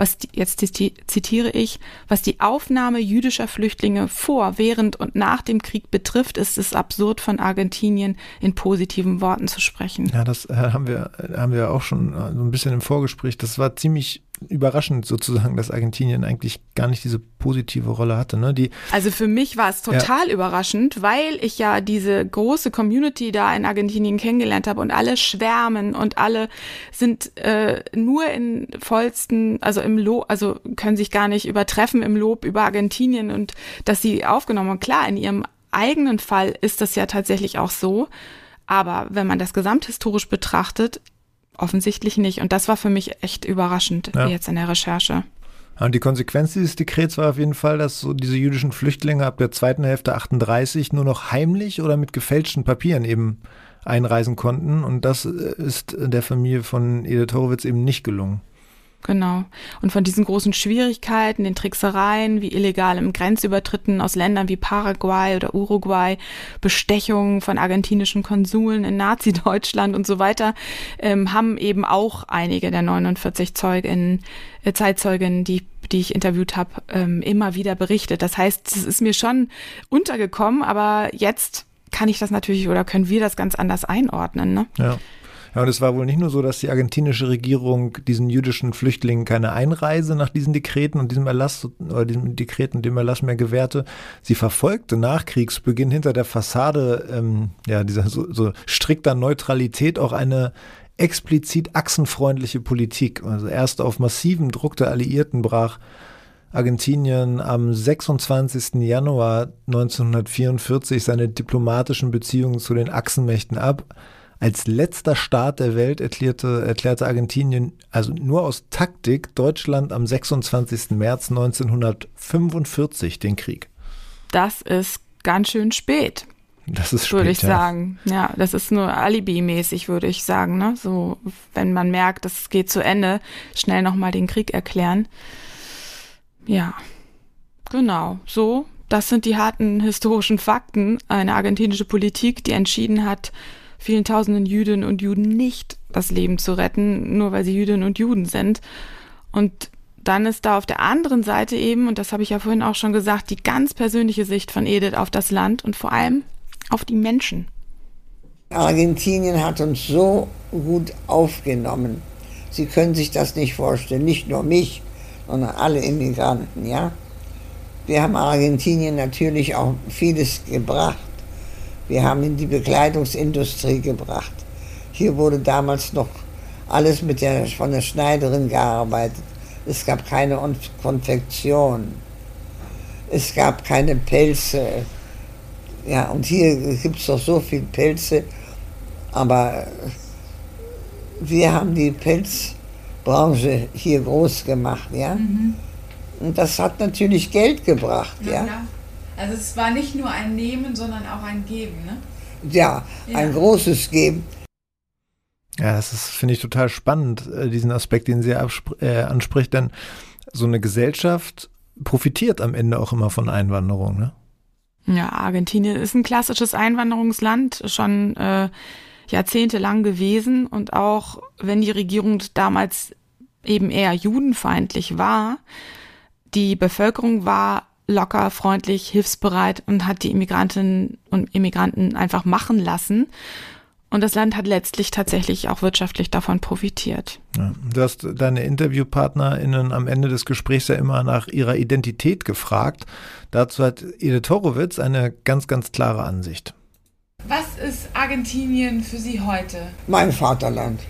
Speaker 4: was die, jetzt zitiere ich, was die Aufnahme jüdischer Flüchtlinge vor, während und nach dem Krieg betrifft, ist es absurd von Argentinien in positiven Worten zu sprechen.
Speaker 3: Ja, das äh, haben wir haben wir auch schon äh, so ein bisschen im Vorgespräch. Das war ziemlich überraschend sozusagen, dass Argentinien eigentlich gar nicht diese positive Rolle hatte. Ne? Die,
Speaker 4: also für mich war es total ja. überraschend, weil ich ja diese große Community da in Argentinien kennengelernt habe und alle schwärmen und alle sind äh, nur in vollsten, also im Lob, also können sich gar nicht übertreffen im Lob über Argentinien und dass sie aufgenommen haben. Klar, in ihrem eigenen Fall ist das ja tatsächlich auch so. Aber wenn man das gesamthistorisch betrachtet, offensichtlich nicht. Und das war für mich echt überraschend ja. jetzt in der Recherche.
Speaker 3: Und die Konsequenz dieses Dekrets war auf jeden Fall, dass so diese jüdischen Flüchtlinge ab der zweiten Hälfte 38 nur noch heimlich oder mit gefälschten Papieren eben einreisen konnten. Und das äh, ist der Familie von Edith Horowitz eben nicht gelungen.
Speaker 4: Genau. Und von diesen großen Schwierigkeiten, den Tricksereien, wie illegalem Grenzübertritten aus Ländern wie Paraguay oder Uruguay, Bestechungen von argentinischen Konsuln in Nazi-Deutschland und so weiter, ähm, haben eben auch einige der 49 Zeuginnen, äh, Zeitzeuginnen, die die ich interviewt habe, ähm, immer wieder berichtet. Das heißt, es ist mir schon untergekommen, aber jetzt kann ich das natürlich oder können wir das ganz anders einordnen. Ne?
Speaker 3: Ja. Ja, und es war wohl nicht nur so, dass die argentinische Regierung diesen jüdischen Flüchtlingen keine Einreise nach diesen Dekreten und diesem Erlass oder diesem Dekret und dem Erlass mehr gewährte. Sie verfolgte nach Kriegsbeginn hinter der Fassade ähm, ja, dieser so, so strikter Neutralität auch eine explizit achsenfreundliche Politik. Also erst auf massiven Druck der Alliierten brach Argentinien am 26. Januar 1944 seine diplomatischen Beziehungen zu den Achsenmächten ab. Als letzter Staat der Welt erklärte, erklärte Argentinien, also nur aus Taktik, Deutschland am 26. März 1945 den Krieg.
Speaker 4: Das ist ganz schön spät.
Speaker 3: Das ist
Speaker 4: spät, Würde ich ja. sagen. Ja, das ist nur Alibi-mäßig, würde ich sagen. Ne? So, wenn man merkt, es geht zu Ende, schnell nochmal den Krieg erklären. Ja, Genau, so. Das sind die harten historischen Fakten. Eine argentinische Politik, die entschieden hat, vielen tausenden Jüdinnen und Juden nicht das Leben zu retten, nur weil sie Jüdinnen und Juden sind. Und dann ist da auf der anderen Seite eben, und das habe ich ja vorhin auch schon gesagt, die ganz persönliche Sicht von Edith auf das Land und vor allem auf die Menschen.
Speaker 1: Argentinien hat uns so gut aufgenommen. Sie können sich das nicht vorstellen, nicht nur mich, sondern alle Immigranten, ja. Wir haben Argentinien natürlich auch vieles gebracht. Wir haben in die Bekleidungsindustrie gebracht. Hier wurde damals noch alles mit der, von der Schneiderin gearbeitet. Es gab keine Konfektion. Es gab keine Pelze. Ja, und hier gibt es doch so viele Pelze. Aber wir haben die Pelzbranche hier groß gemacht, ja. Mhm. Und das hat natürlich Geld gebracht, Na, ja.
Speaker 5: Also es war nicht nur ein Nehmen, sondern auch ein Geben, ne?
Speaker 1: Ja, ja. ein großes Geben.
Speaker 3: Ja, das ist, finde ich, total spannend, äh, diesen Aspekt, den sie äh, anspricht, denn so eine Gesellschaft profitiert am Ende auch immer von Einwanderung, ne?
Speaker 4: Ja, Argentinien ist ein klassisches Einwanderungsland, schon äh, jahrzehntelang gewesen und auch wenn die Regierung damals eben eher judenfeindlich war, die Bevölkerung war locker, freundlich, hilfsbereit und hat die Immigrantinnen und Immigranten einfach machen lassen. Und das Land hat letztlich tatsächlich auch wirtschaftlich davon profitiert.
Speaker 3: Ja, du hast deine InterviewpartnerInnen am Ende des Gesprächs ja immer nach ihrer Identität gefragt. Dazu hat Edith Horowitz eine ganz, ganz klare Ansicht.
Speaker 5: Was ist Argentinien für Sie heute?
Speaker 1: Mein Vaterland.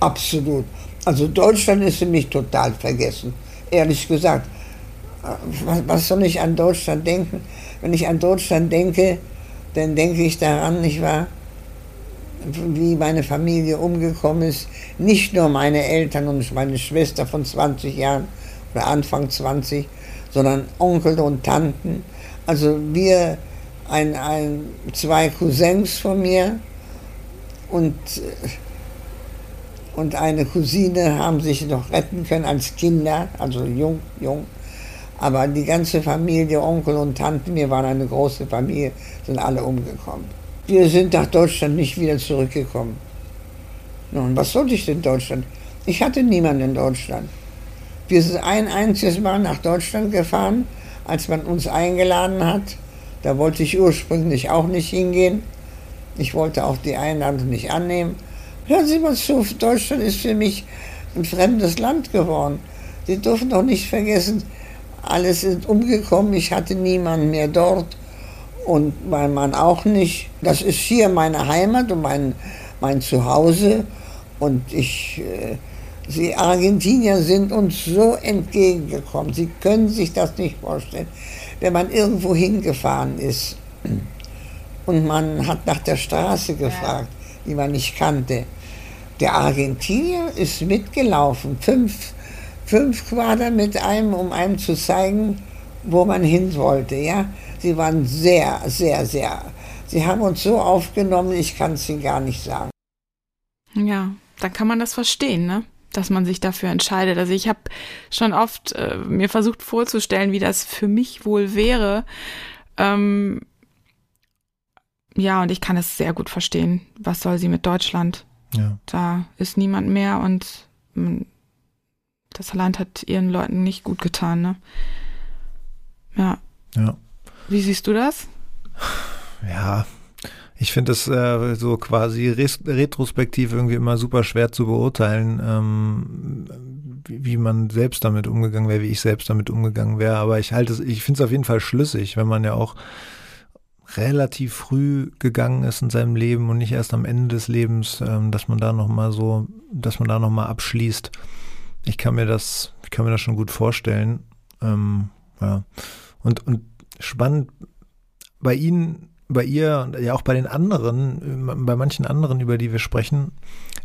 Speaker 1: Absolut. Also Deutschland ist für mich total vergessen. Ehrlich gesagt. Was, was soll ich an Deutschland denken? Wenn ich an Deutschland denke, dann denke ich daran, nicht wahr? wie meine Familie umgekommen ist. Nicht nur meine Eltern und meine Schwester von 20 Jahren oder Anfang 20, sondern Onkel und Tanten. Also wir, ein, ein, zwei Cousins von mir und, und eine Cousine haben sich noch retten können als Kinder, also jung, jung. Aber die ganze Familie, Onkel und Tanten, wir waren eine große Familie, sind alle umgekommen. Wir sind nach Deutschland nicht wieder zurückgekommen. Nun, was sollte ich in Deutschland? Ich hatte niemanden in Deutschland. Wir sind ein einziges Mal nach Deutschland gefahren, als man uns eingeladen hat. Da wollte ich ursprünglich auch nicht hingehen. Ich wollte auch die Einladung nicht annehmen. Hören Sie mal zu, Deutschland ist für mich ein fremdes Land geworden. Sie dürfen doch nicht vergessen, alles ist umgekommen. Ich hatte niemanden mehr dort und mein Mann auch nicht. Das ist hier meine Heimat und mein, mein Zuhause. Und ich, äh, Sie Argentinier sind uns so entgegengekommen. Sie können sich das nicht vorstellen. Wenn man irgendwo hingefahren ist und man hat nach der Straße gefragt, die man nicht kannte, der Argentinier ist mitgelaufen, fünf, fünf Quader mit einem, um einem zu zeigen, wo man hin wollte. Ja? Sie waren sehr, sehr, sehr. Sie haben uns so aufgenommen, ich kann es Ihnen gar nicht sagen.
Speaker 4: Ja, dann kann man das verstehen, ne? dass man sich dafür entscheidet. Also ich habe schon oft äh, mir versucht vorzustellen, wie das für mich wohl wäre. Ähm, ja, und ich kann es sehr gut verstehen. Was soll sie mit Deutschland? Ja. Da ist niemand mehr und man, das Land hat ihren Leuten nicht gut getan. Ne? Ja.
Speaker 3: Ja.
Speaker 4: Wie siehst du das?
Speaker 3: Ja, ich finde es äh, so quasi retrospektiv irgendwie immer super schwer zu beurteilen, ähm, wie, wie, man selbst damit umgegangen wäre, wie ich selbst damit umgegangen wäre. Aber ich halte es, ich finde es auf jeden Fall schlüssig, wenn man ja auch relativ früh gegangen ist in seinem Leben und nicht erst am Ende des Lebens, ähm, dass man da nochmal so, dass man da nochmal abschließt. Ich kann mir das, ich kann mir das schon gut vorstellen. Ähm, ja. Und, und spannend bei Ihnen, bei ihr und ja auch bei den anderen, bei manchen anderen, über die wir sprechen,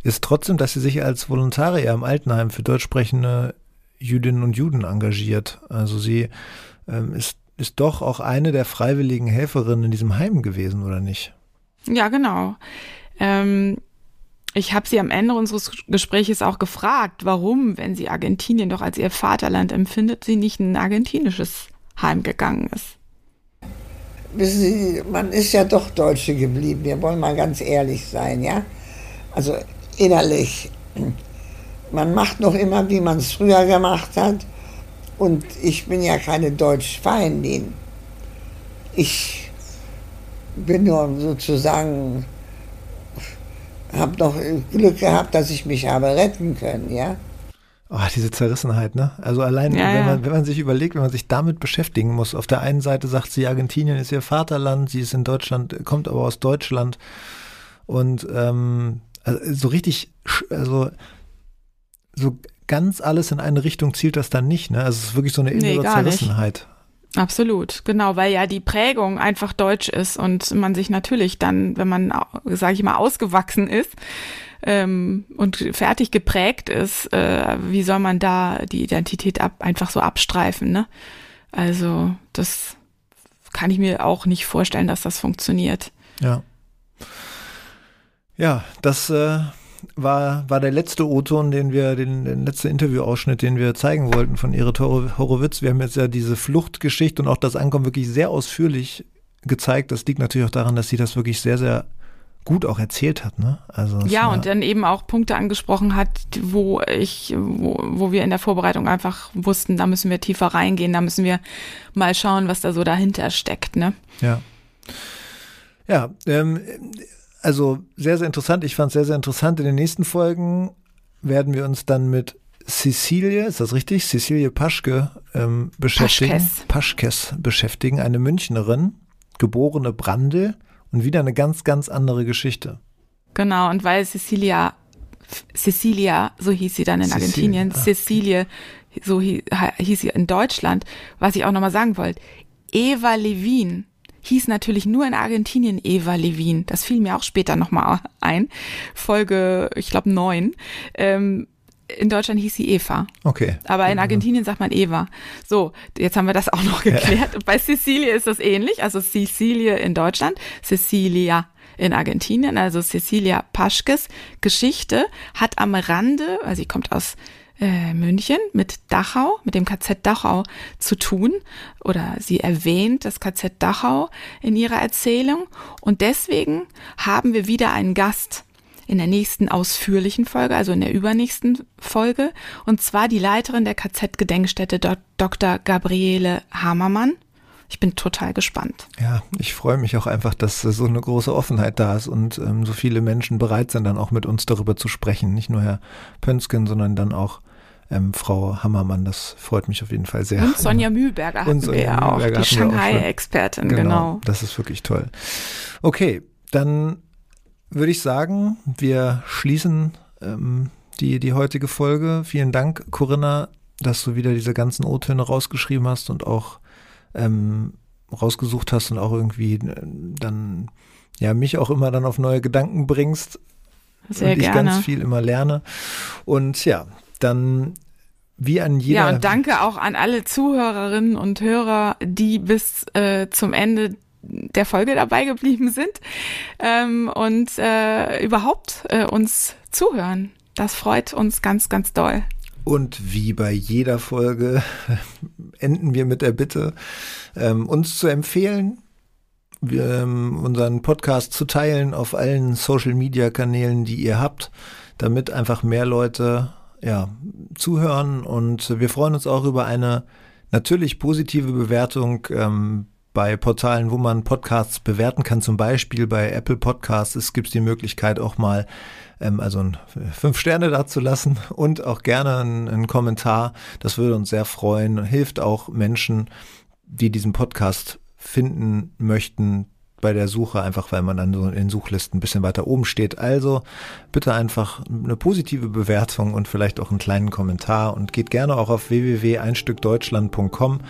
Speaker 3: ist trotzdem, dass sie sich als Volontarier im Altenheim für deutschsprechende Jüdinnen und Juden engagiert. Also sie ähm, ist, ist doch auch eine der freiwilligen Helferinnen in diesem Heim gewesen, oder nicht?
Speaker 4: Ja, genau. Ähm, ich habe sie am Ende unseres Gespräches auch gefragt, warum, wenn sie Argentinien doch als ihr Vaterland empfindet, sie nicht ein argentinisches heimgegangen ist.
Speaker 1: Wissen Sie, man ist ja doch Deutsche geblieben. Wir wollen mal ganz ehrlich sein, ja? Also innerlich. Man macht noch immer, wie man es früher gemacht hat. Und ich bin ja keine Deutschfeindin. Ich bin nur sozusagen, habe noch Glück gehabt, dass ich mich habe retten können, ja.
Speaker 3: Oh, diese Zerrissenheit, ne? Also allein, ja, wenn, man, ja. wenn man sich überlegt, wenn man sich damit beschäftigen muss. Auf der einen Seite sagt sie, Argentinien ist ihr Vaterland, sie ist in Deutschland, kommt aber aus Deutschland. Und ähm, also so richtig, also so ganz alles in eine Richtung zielt das dann nicht, ne? Also es ist wirklich so eine innere nee, Zerrissenheit.
Speaker 4: Absolut, genau, weil ja die Prägung einfach deutsch ist und man sich natürlich dann, wenn man, sage ich mal, ausgewachsen ist, ähm, und fertig geprägt ist, äh, wie soll man da die Identität ab, einfach so abstreifen, ne? Also das kann ich mir auch nicht vorstellen, dass das funktioniert.
Speaker 3: Ja. Ja, das äh, war, war der letzte O-Ton, den wir, den, den letzte Interviewausschnitt, den wir zeigen wollten von Erit Horowitz. Wir haben jetzt ja diese Fluchtgeschichte und auch das Ankommen wirklich sehr ausführlich gezeigt. Das liegt natürlich auch daran, dass sie das wirklich sehr, sehr gut auch erzählt hat, ne?
Speaker 4: Also ja, und dann eben auch Punkte angesprochen hat, wo ich, wo, wo wir in der Vorbereitung einfach wussten, da müssen wir tiefer reingehen, da müssen wir mal schauen, was da so dahinter steckt, ne?
Speaker 3: Ja. Ja, ähm, also sehr, sehr interessant. Ich fand es sehr, sehr interessant. In den nächsten Folgen werden wir uns dann mit Cecilie, ist das richtig? Cecilie Paschke ähm, beschäftigen. Paschkes. Paschkes beschäftigen, eine Münchnerin, geborene Brandl und wieder eine ganz, ganz andere Geschichte.
Speaker 4: Genau, und weil Cecilia, Cecilia, so hieß sie dann in Cecilie, Argentinien, ach. Cecilie, so hieß, hieß sie in Deutschland, was ich auch nochmal sagen wollte, Eva Levin hieß natürlich nur in Argentinien Eva Levin. Das fiel mir auch später nochmal ein. Folge, ich glaube, neun. Ähm, in Deutschland hieß sie Eva.
Speaker 3: Okay.
Speaker 4: Aber in Argentinien sagt man Eva. So, jetzt haben wir das auch noch geklärt. Ja. Bei Cecilie ist das ähnlich. Also Cecilie in Deutschland, Cecilia in Argentinien, also Cecilia Paschkes Geschichte hat am Rande, also sie kommt aus äh, München mit Dachau, mit dem KZ Dachau zu tun. Oder sie erwähnt das KZ Dachau in ihrer Erzählung. Und deswegen haben wir wieder einen Gast in der nächsten ausführlichen Folge, also in der übernächsten Folge, und zwar die Leiterin der KZ-Gedenkstätte Dr. Gabriele Hamermann. Ich bin total gespannt.
Speaker 3: Ja, ich freue mich auch einfach, dass so eine große Offenheit da ist und ähm, so viele Menschen bereit sind, dann auch mit uns darüber zu sprechen. Nicht nur Herr Pönsken, sondern dann auch ähm, Frau Hammermann. Das freut mich auf jeden Fall sehr.
Speaker 4: Und Sonja Mühlberger hatten Sonja wir ja auch, die Shanghai-Expertin, genau, genau.
Speaker 3: Das ist wirklich toll. Okay, dann würde ich sagen, wir schließen ähm, die, die heutige Folge. Vielen Dank, Corinna, dass du wieder diese ganzen O-Töne rausgeschrieben hast und auch ähm, rausgesucht hast und auch irgendwie äh, dann ja mich auch immer dann auf neue Gedanken bringst.
Speaker 4: Sehr
Speaker 3: und ich
Speaker 4: gerne.
Speaker 3: ganz viel immer lerne. Und ja, dann wie an jeder.
Speaker 4: Ja, und danke auch an alle Zuhörerinnen und Hörer, die bis äh, zum Ende der Folge dabei geblieben sind ähm, und äh, überhaupt äh, uns zuhören. Das freut uns ganz, ganz doll.
Speaker 3: Und wie bei jeder Folge enden wir mit der Bitte, ähm, uns zu empfehlen, wir, ähm, unseren Podcast zu teilen auf allen Social-Media-Kanälen, die ihr habt, damit einfach mehr Leute ja, zuhören. Und wir freuen uns auch über eine natürlich positive Bewertung ähm, bei Portalen, wo man Podcasts bewerten kann, zum Beispiel bei Apple Podcasts, es gibt die Möglichkeit auch mal ähm, also ein, fünf Sterne dazulassen und auch gerne einen, einen Kommentar. Das würde uns sehr freuen. Hilft auch Menschen, die diesen Podcast finden möchten, bei der Suche, einfach weil man dann so in den Suchlisten ein bisschen weiter oben steht. Also bitte einfach eine positive Bewertung und vielleicht auch einen kleinen Kommentar und geht gerne auch auf www.einstückdeutschland.com.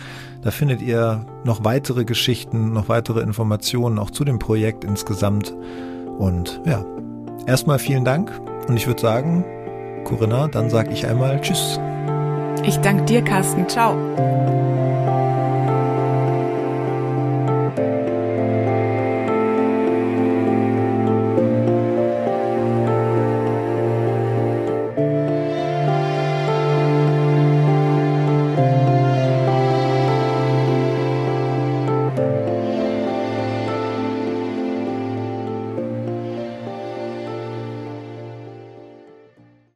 Speaker 3: Da findet ihr noch weitere Geschichten, noch weitere Informationen auch zu dem Projekt insgesamt. Und ja, erstmal vielen Dank und ich würde sagen, Corinna, dann sage ich einmal Tschüss.
Speaker 4: Ich danke dir, Carsten. Ciao.